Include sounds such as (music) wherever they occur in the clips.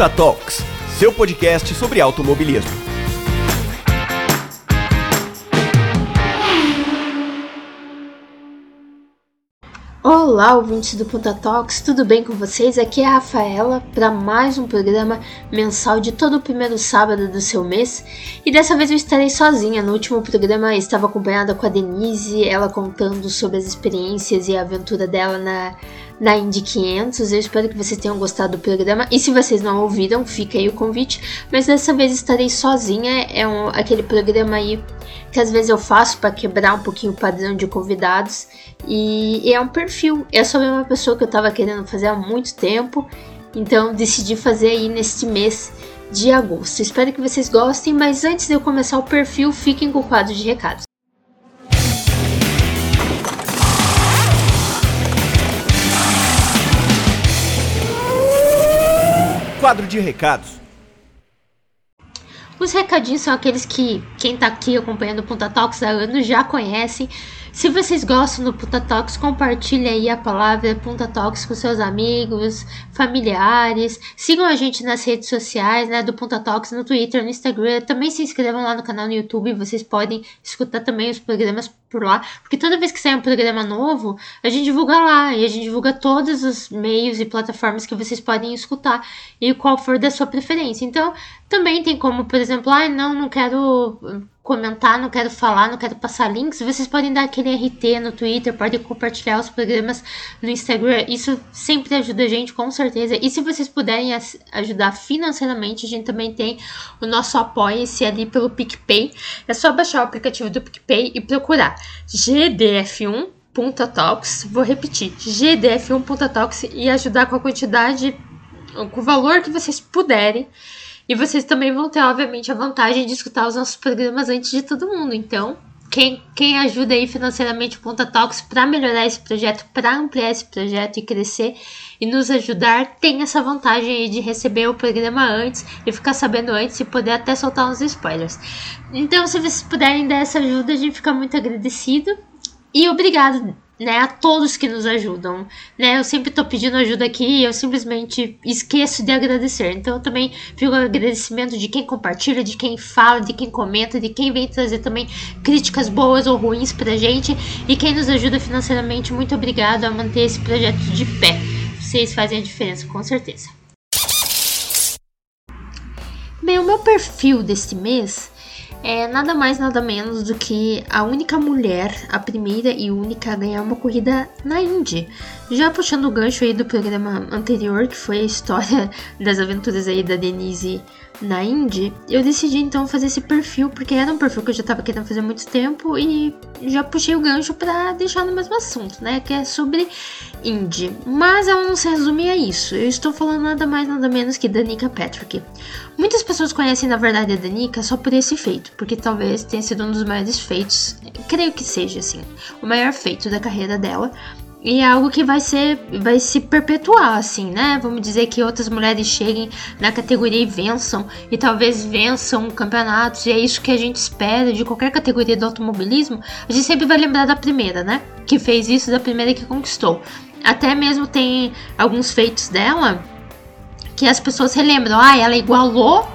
Ponta Talks, seu podcast sobre automobilismo. Olá, ouvintes do Ponta Talks, tudo bem com vocês? Aqui é a Rafaela para mais um programa mensal de todo o primeiro sábado do seu mês. E dessa vez eu estarei sozinha. No último programa estava acompanhada com a Denise, ela contando sobre as experiências e a aventura dela na na Indy 500. Eu espero que vocês tenham gostado do programa. E se vocês não ouviram, fica aí o convite. Mas dessa vez estarei sozinha. É um, aquele programa aí que às vezes eu faço para quebrar um pouquinho o padrão de convidados. E, e é um perfil. É sobre uma pessoa que eu estava querendo fazer há muito tempo. Então decidi fazer aí neste mês de agosto. Espero que vocês gostem, mas antes de eu começar o perfil, fiquem com o quadro de recados. Quadro de recados. Os recadinhos são aqueles que quem tá aqui acompanhando o Punta Talks há anos já conhecem. Se vocês gostam do Punta Talks, compartilhe aí a palavra Punta Talks com seus amigos, familiares. Sigam a gente nas redes sociais, né, do Punta Talks, no Twitter, no Instagram. Também se inscrevam lá no canal no YouTube. Vocês podem escutar também os programas por lá, porque toda vez que sai um programa novo, a gente divulga lá e a gente divulga todos os meios e plataformas que vocês podem escutar e qual for da sua preferência. Então, também tem como, por exemplo, ah, não, não quero comentar, não quero falar, não quero passar links, vocês podem dar aquele RT no Twitter, podem compartilhar os programas no Instagram. Isso sempre ajuda a gente, com certeza. E se vocês puderem ajudar financeiramente, a gente também tem o nosso apoia-se ali pelo PicPay. É só baixar o aplicativo do PicPay e procurar GDF1 Talks, vou repetir, GDF1.talks e ajudar com a quantidade, com o valor que vocês puderem. E vocês também vão ter, obviamente, a vantagem de escutar os nossos programas antes de todo mundo. Então, quem, quem ajuda aí financeiramente o Ponta Talks para melhorar esse projeto, para ampliar esse projeto e crescer e nos ajudar, tem essa vantagem aí de receber o programa antes e ficar sabendo antes e poder até soltar uns spoilers. Então, se vocês puderem dar essa ajuda, a gente fica muito agradecido. E obrigado né, a todos que nos ajudam, né? Eu sempre tô pedindo ajuda aqui e eu simplesmente esqueço de agradecer. Então eu também fico agradecimento de quem compartilha, de quem fala, de quem comenta, de quem vem trazer também críticas boas ou ruins pra gente e quem nos ajuda financeiramente. Muito obrigado a manter esse projeto de pé. Vocês fazem a diferença, com certeza. Bem, o meu perfil deste mês é nada mais nada menos do que a única mulher, a primeira e única a ganhar uma corrida na Indy. Já puxando o gancho aí do programa anterior, que foi a história (laughs) das aventuras aí da Denise na Indy, eu decidi então fazer esse perfil, porque era um perfil que eu já estava querendo fazer há muito tempo e já puxei o gancho para deixar no mesmo assunto, né? Que é sobre Indy. Mas ela não se resume a isso. Eu estou falando nada mais nada menos que Danica Patrick. Muitas pessoas conhecem na verdade a Danica só por esse feito, porque talvez tenha sido um dos maiores feitos, creio que seja assim, o maior feito da carreira dela. E é algo que vai ser, vai se perpetuar, assim, né? Vamos dizer que outras mulheres cheguem na categoria e vençam, e talvez vençam campeonatos, e é isso que a gente espera de qualquer categoria do automobilismo. A gente sempre vai lembrar da primeira, né? Que fez isso, da primeira que conquistou. Até mesmo tem alguns feitos dela que as pessoas relembram, ah, ela igualou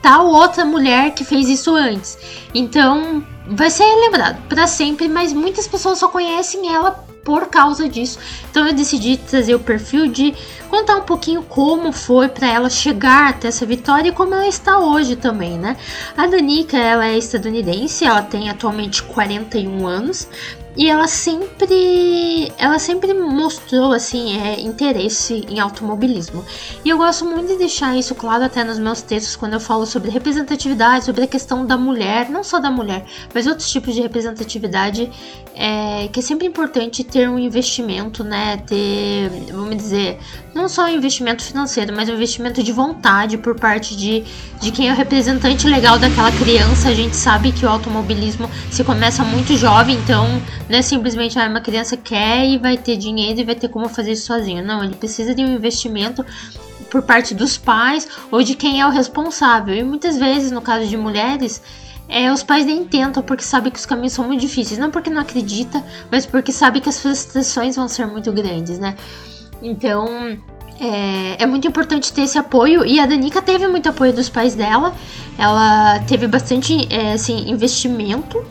tal outra mulher que fez isso antes. Então, vai ser lembrado para sempre, mas muitas pessoas só conhecem ela por causa disso. Então eu decidi trazer o perfil de contar um pouquinho como foi para ela chegar até essa vitória e como ela está hoje também, né? A Danica, ela é estadunidense, ela tem atualmente 41 anos, e ela sempre ela sempre mostrou assim é, interesse em automobilismo. E eu gosto muito de deixar isso claro até nos meus textos quando eu falo sobre representatividade sobre a questão da mulher não só da mulher mas outros tipos de representatividade é, que é sempre importante ter um investimento né ter vamos dizer não só um investimento financeiro mas um investimento de vontade por parte de, de quem é o representante legal daquela criança. A gente sabe que o automobilismo se começa muito jovem então não é simplesmente ah, uma criança quer e vai ter dinheiro e vai ter como fazer isso sozinho. Não, ele precisa de um investimento por parte dos pais ou de quem é o responsável. E muitas vezes, no caso de mulheres, é, os pais nem tentam porque sabem que os caminhos são muito difíceis. Não porque não acredita, mas porque sabe que as frustrações vão ser muito grandes, né? Então, é, é, muito importante ter esse apoio e a Danica teve muito apoio dos pais dela. Ela teve bastante é, assim, investimento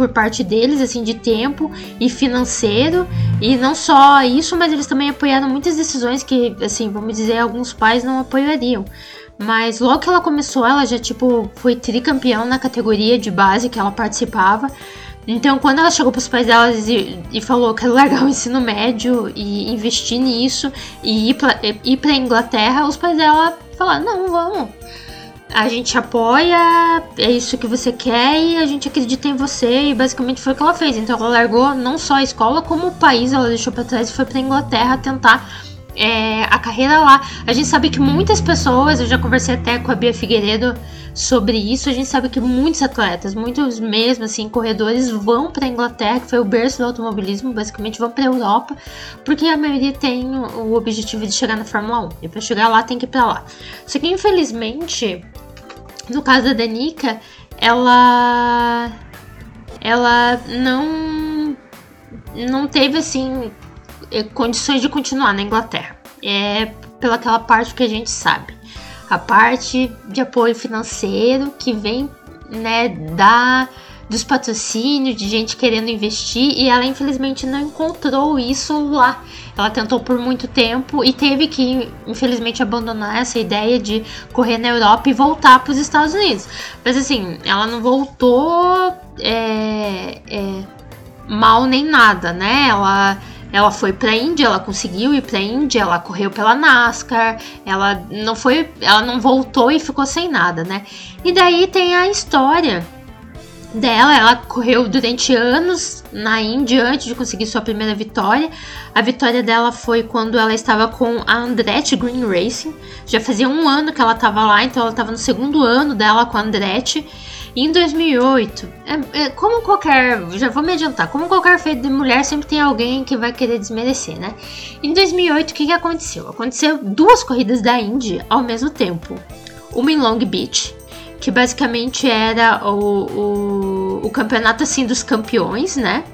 por parte deles, assim, de tempo e financeiro. E não só isso, mas eles também apoiaram muitas decisões que, assim, vamos dizer, alguns pais não apoiariam. Mas logo que ela começou, ela já, tipo, foi tricampeão na categoria de base que ela participava. Então, quando ela chegou pros pais dela e, e falou que largar o ensino médio e investir nisso e ir pra, ir pra Inglaterra, os pais dela falaram: não, vamos. A gente apoia, é isso que você quer e a gente acredita em você. E basicamente foi o que ela fez. Então, ela largou não só a escola, como o país ela deixou pra trás e foi pra Inglaterra tentar é, a carreira lá. A gente sabe que muitas pessoas, eu já conversei até com a Bia Figueiredo sobre isso. A gente sabe que muitos atletas, muitos mesmo assim, corredores vão para Inglaterra, que foi o berço do automobilismo, basicamente vão para Europa, porque a maioria tem o objetivo de chegar na Fórmula 1. E para chegar lá tem que ir para lá. Só que infelizmente, no caso da Danica, ela ela não não teve assim condições de continuar na Inglaterra. É pelaquela parte que a gente sabe a parte de apoio financeiro que vem né, da dos patrocínios, de gente querendo investir, e ela infelizmente não encontrou isso lá. Ela tentou por muito tempo e teve que, infelizmente, abandonar essa ideia de correr na Europa e voltar para os Estados Unidos. Mas assim, ela não voltou é, é, mal nem nada, né? Ela ela foi para Índia, ela conseguiu ir para Índia, ela correu pela NASCAR, ela não foi, ela não voltou e ficou sem nada, né? E daí tem a história dela, ela correu durante anos na Índia antes de conseguir sua primeira vitória. A vitória dela foi quando ela estava com a Andretti Green Racing. Já fazia um ano que ela estava lá, então ela estava no segundo ano dela com a Andretti. E em 2008, é, é, como qualquer, já vou me adiantar, como qualquer feito de mulher, sempre tem alguém que vai querer desmerecer, né? Em 2008, o que, que aconteceu? Aconteceu duas corridas da Indy ao mesmo tempo. Uma em Long Beach, que basicamente era o, o, o campeonato assim dos campeões, né?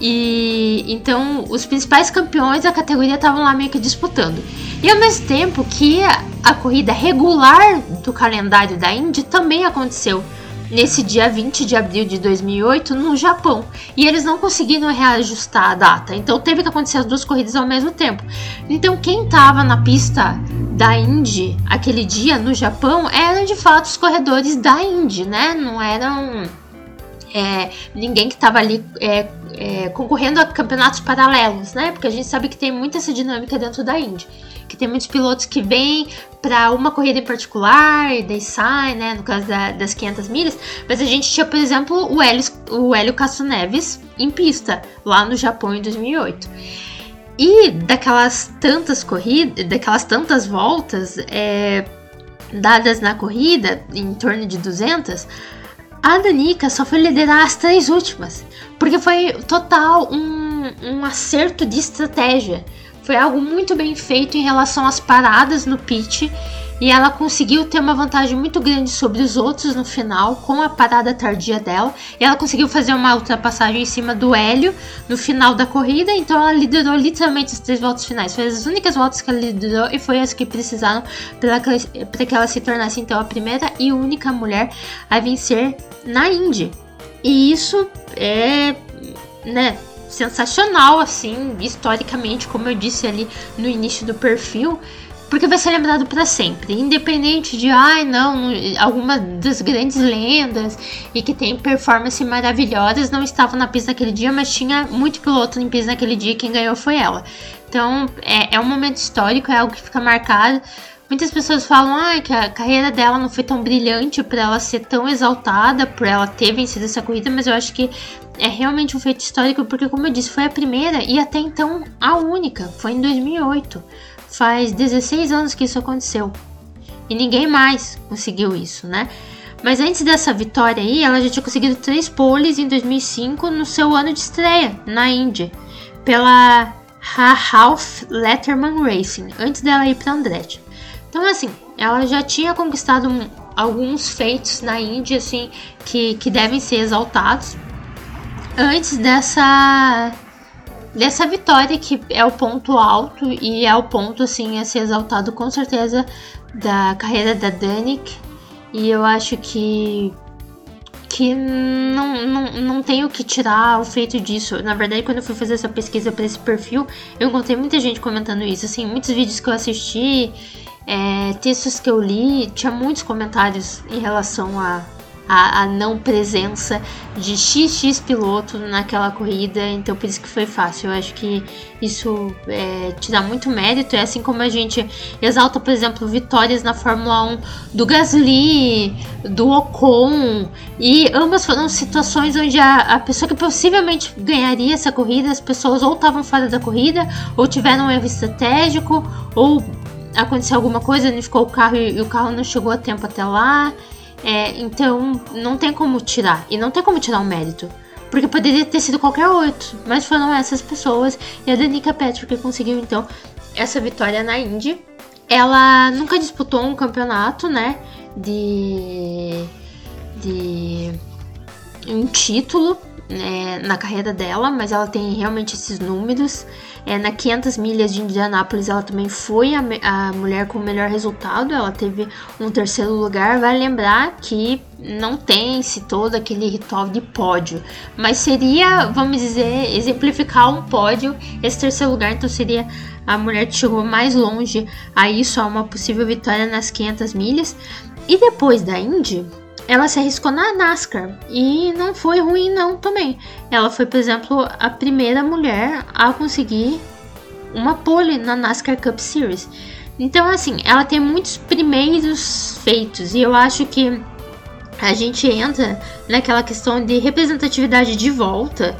E então os principais campeões da categoria estavam lá meio que disputando. E ao mesmo tempo que a, corrida regular do calendário da Indy também aconteceu nesse dia 20 de abril de 2008 no Japão. E eles não conseguiram reajustar a data. Então teve que acontecer as duas corridas ao mesmo tempo. Então quem estava na pista da Indy aquele dia no Japão eram de fato os corredores da Indy, né? Não eram é, ninguém que estava ali é, é, concorrendo a campeonatos paralelos, né? Porque a gente sabe que tem muita essa dinâmica dentro da Indy que tem muitos pilotos que vêm para uma corrida em particular e daí saem, né, no caso da, das 500 milhas, mas a gente tinha, por exemplo, o Hélio, o Hélio Castro Neves em pista, lá no Japão em 2008. E daquelas tantas corridas, daquelas tantas voltas é, dadas na corrida, em torno de 200, a Danica só foi liderar as três últimas, porque foi total um, um acerto de estratégia. Foi algo muito bem feito em relação às paradas no pit e ela conseguiu ter uma vantagem muito grande sobre os outros no final com a parada tardia dela. E ela conseguiu fazer uma ultrapassagem em cima do Hélio no final da corrida, então ela liderou literalmente as três voltas finais. Foi as únicas voltas que ela liderou e foi as que precisaram para que ela se tornasse então a primeira e única mulher a vencer na Indy. E isso é, né, sensacional, assim, historicamente, como eu disse ali no início do perfil, porque vai ser lembrado para sempre, independente de, ai, não, alguma das grandes lendas e que tem performance maravilhosas não estavam na pista naquele dia, mas tinha muito piloto em pista naquele dia, quem ganhou foi ela. Então, é, é um momento histórico, é algo que fica marcado. Muitas pessoas falam ah, que a carreira dela não foi tão brilhante para ela ser tão exaltada, por ela ter vencido essa corrida, mas eu acho que é realmente um feito histórico porque, como eu disse, foi a primeira e até então a única. Foi em 2008. Faz 16 anos que isso aconteceu. E ninguém mais conseguiu isso, né? Mas antes dessa vitória aí, ela já tinha conseguido três poles em 2005 no seu ano de estreia na Indy, pela Ralph Letterman Racing, antes dela ir para Andretti. Então, assim, ela já tinha conquistado um, alguns feitos na Índia, assim, que, que devem ser exaltados. Antes dessa dessa vitória que é o ponto alto e é o ponto assim a ser exaltado com certeza da carreira da Danik. E eu acho que que não, não, não tenho que tirar o feito disso. Na verdade, quando eu fui fazer essa pesquisa para esse perfil, eu encontrei muita gente comentando isso. Assim, muitos vídeos que eu assisti, é, textos que eu li, tinha muitos comentários em relação a, a, a, não presença de XX piloto naquela corrida, então por isso que foi fácil. Eu acho que isso é, te dá muito mérito, é assim como a gente exalta, por exemplo, vitórias na Fórmula 1 do Gasly, do Ocon, e ambas foram situações onde a, a pessoa que possivelmente ganharia essa corrida, as pessoas ou estavam fora da corrida, ou tiveram um erro estratégico, ou aconteceu alguma coisa, ficou o carro e, e o carro não chegou a tempo até lá. É, então, não tem como tirar. E não tem como tirar o mérito. Porque poderia ter sido qualquer outro. Mas foram essas pessoas. E a Danica Patrick conseguiu, então, essa vitória na Indy. Ela nunca disputou um campeonato, né? De. De. Um título né, na carreira dela, mas ela tem realmente esses números. É, na 500 milhas de Indianápolis, ela também foi a, a mulher com o melhor resultado. Ela teve um terceiro lugar. Vai lembrar que não tem-se todo aquele ritual de pódio, mas seria, vamos dizer, exemplificar um pódio. Esse terceiro lugar, então, seria a mulher que chegou mais longe a isso, a uma possível vitória nas 500 milhas. E depois da Indy, ela se arriscou na NASCAR e não foi ruim não também. Ela foi, por exemplo, a primeira mulher a conseguir uma pole na NASCAR Cup Series. Então, assim, ela tem muitos primeiros feitos e eu acho que a gente entra naquela questão de representatividade de volta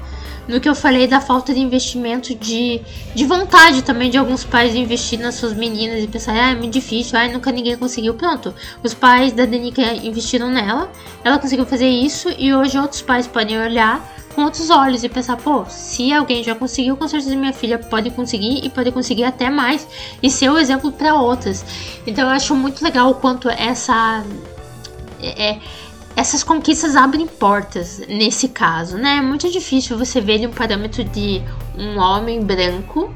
no que eu falei da falta de investimento de, de vontade também de alguns pais de investir nas suas meninas e pensar, ah, é muito difícil, ah, nunca ninguém conseguiu. Pronto, os pais da Danica investiram nela, ela conseguiu fazer isso e hoje outros pais podem olhar com outros olhos e pensar, pô, se alguém já conseguiu, com certeza minha filha pode conseguir e pode conseguir até mais e ser o exemplo para outras. Então eu acho muito legal o quanto essa é, é essas conquistas abrem portas nesse caso, né? É muito difícil você ver um parâmetro de um homem branco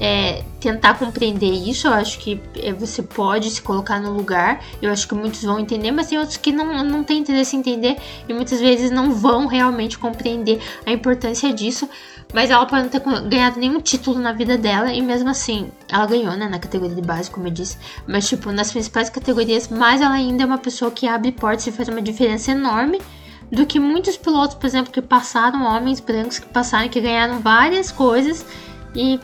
é, tentar compreender isso. Eu acho que é, você pode se colocar no lugar. Eu acho que muitos vão entender, mas tem outros que não, não têm interesse em entender e muitas vezes não vão realmente compreender a importância disso. Mas ela pode não ter ganhado nenhum título na vida dela e mesmo assim, ela ganhou, né, na categoria de base, como eu disse. Mas, tipo, nas principais categorias, mas ela ainda é uma pessoa que abre portas e faz uma diferença enorme do que muitos pilotos, por exemplo, que passaram, homens brancos que passaram, que ganharam várias coisas e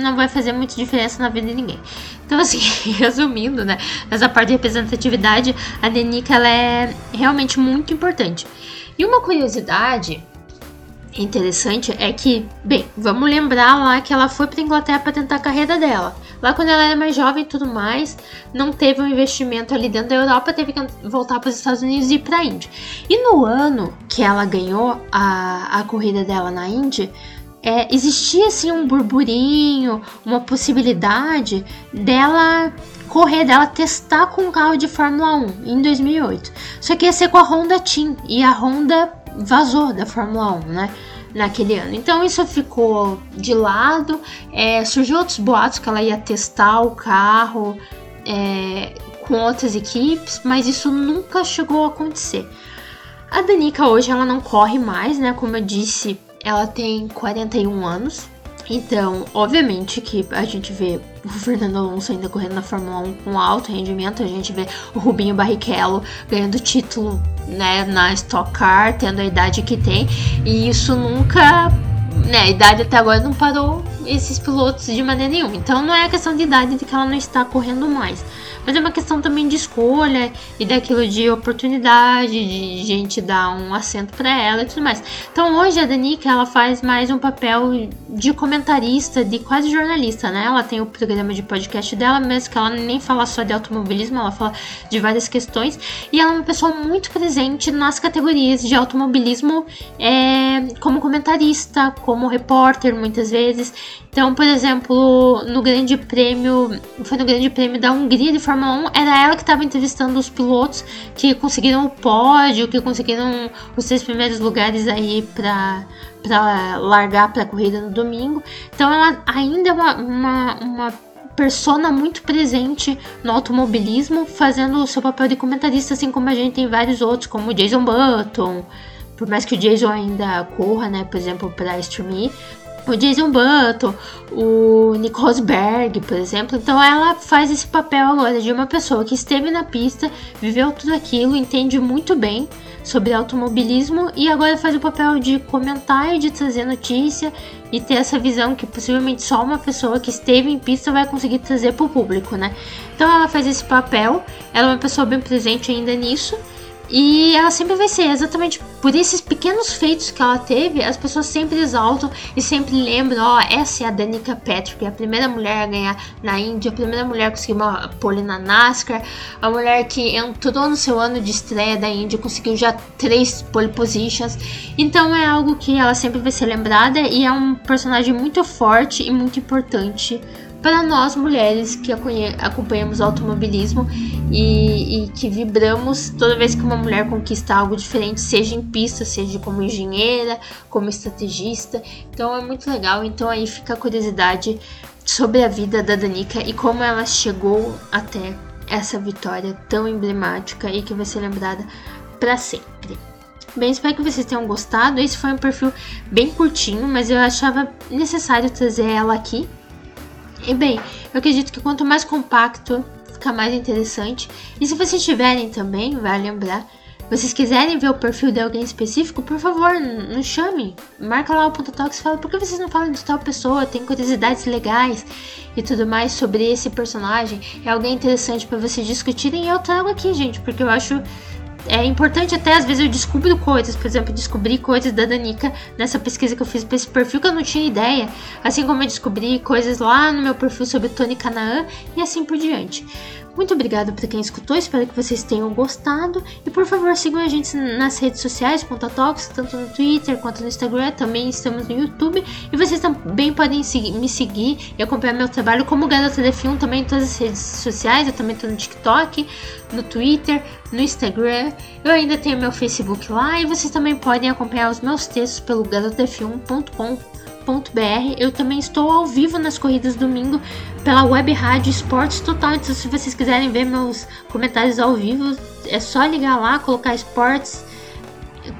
não vai fazer muita diferença na vida de ninguém. Então, assim, (laughs) resumindo, né, essa parte de representatividade, a Denica, ela é realmente muito importante. E uma curiosidade interessante é que, bem, vamos lembrar lá que ela foi para Inglaterra para tentar a carreira dela. Lá quando ela era mais jovem e tudo mais, não teve um investimento ali dentro da Europa, teve que voltar para os Estados Unidos e ir para a Índia. E no ano que ela ganhou a, a corrida dela na Índia, é, existia assim um burburinho, uma possibilidade dela correr, dela testar com um carro de Fórmula 1 em 2008. Só que ia ser com a Honda Team e a Honda vazou da Fórmula 1, né? Naquele ano. Então isso ficou de lado. É, surgiu outros boatos que ela ia testar o carro é, com outras equipes, mas isso nunca chegou a acontecer. A Danica hoje ela não corre mais, né? Como eu disse, ela tem 41 anos. Então, obviamente que a gente vê o Fernando Alonso ainda correndo na Fórmula 1 com alto rendimento, a gente vê o Rubinho Barrichello ganhando título né, na Stock Car, tendo a idade que tem, e isso nunca, né, a idade até agora não parou esses pilotos de maneira nenhuma. Então não é a questão de idade de que ela não está correndo mais mas é uma questão também de escolha e daquilo de oportunidade, de gente dar um assento para ela e tudo mais. Então hoje a Danica ela faz mais um papel de comentarista, de quase jornalista, né? Ela tem o programa de podcast dela, mesmo que ela nem fala só de automobilismo, ela fala de várias questões e ela é uma pessoa muito presente nas categorias de automobilismo é, como comentarista, como repórter muitas vezes. Então, por exemplo, no Grande Prêmio, foi no Grande Prêmio da Hungria de Fórmula 1, era ela que estava entrevistando os pilotos que conseguiram o pódio, que conseguiram os três primeiros lugares aí para para largar para a corrida no domingo. Então, ela ainda é uma, uma, uma persona muito presente no automobilismo, fazendo o seu papel de comentarista, assim como a gente tem vários outros, como Jason Button, por mais que o Jason ainda corra, né, por exemplo, para streaming, o Jason Button, o Nick Rosberg, por exemplo. Então ela faz esse papel agora de uma pessoa que esteve na pista, viveu tudo aquilo, entende muito bem sobre automobilismo e agora faz o papel de comentar e de trazer notícia e ter essa visão que possivelmente só uma pessoa que esteve em pista vai conseguir trazer para o público, né? Então ela faz esse papel, ela é uma pessoa bem presente ainda nisso e ela sempre vai ser, exatamente por esses pequenos feitos que ela teve, as pessoas sempre exaltam e sempre lembram, ó, oh, essa é a Danica Patrick, a primeira mulher a ganhar na Índia, a primeira mulher a conseguir uma pole na NASCAR, a mulher que entrou no seu ano de estreia da Índia, conseguiu já três pole positions. Então é algo que ela sempre vai ser lembrada e é um personagem muito forte e muito importante para nós mulheres que acompanhamos o automobilismo e, e, que vibramos toda vez que uma mulher conquista algo diferente, seja em pista, seja como engenheira, como estrategista. Então é muito legal. Então aí fica a curiosidade sobre a vida da Danica e como ela chegou até essa vitória tão emblemática e que vai ser lembrada para sempre. Bem, espero que vocês tenham gostado. Esse foi um perfil bem curtinho, mas eu achava necessário trazer ela aqui e bem, eu acredito que quanto mais compacto, fica mais interessante. E se vocês tiverem também, vai lembrar, vocês quiserem ver o perfil de alguém específico, por favor, nos chame. Marca lá o ponto talks e fala por que vocês não falam de tal pessoa, tem curiosidades legais e tudo mais sobre esse personagem. É alguém interessante para vocês discutirem e eu trago aqui, gente, porque eu acho é importante até às vezes eu descubro coisas, por exemplo, descobri coisas da Danica nessa pesquisa que eu fiz para esse perfil que eu não tinha ideia, assim como eu descobri coisas lá no meu perfil sobre Tony Canaan e assim por diante. Muito obrigado para quem escutou, espero que vocês tenham gostado. E por favor, sigam a gente nas redes sociais, Talks, tanto no Twitter quanto no Instagram. Também estamos no YouTube. E vocês também podem me seguir e acompanhar meu trabalho como Garota de Film também em todas as redes sociais. Eu também estou no TikTok, no Twitter, no Instagram. Eu ainda tenho meu Facebook lá. E vocês também podem acompanhar os meus textos pelo garotefilm.com.br eu também estou ao vivo nas corridas domingo pela web rádio Esportes Total. Então, se vocês quiserem ver meus comentários ao vivo, é só ligar lá, colocar esportes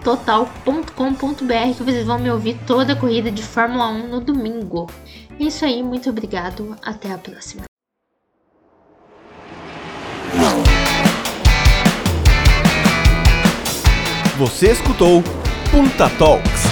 total.com.br que vocês vão me ouvir toda a corrida de Fórmula 1 no domingo. É isso aí, muito obrigado, até a próxima. Você escutou Punta Talks.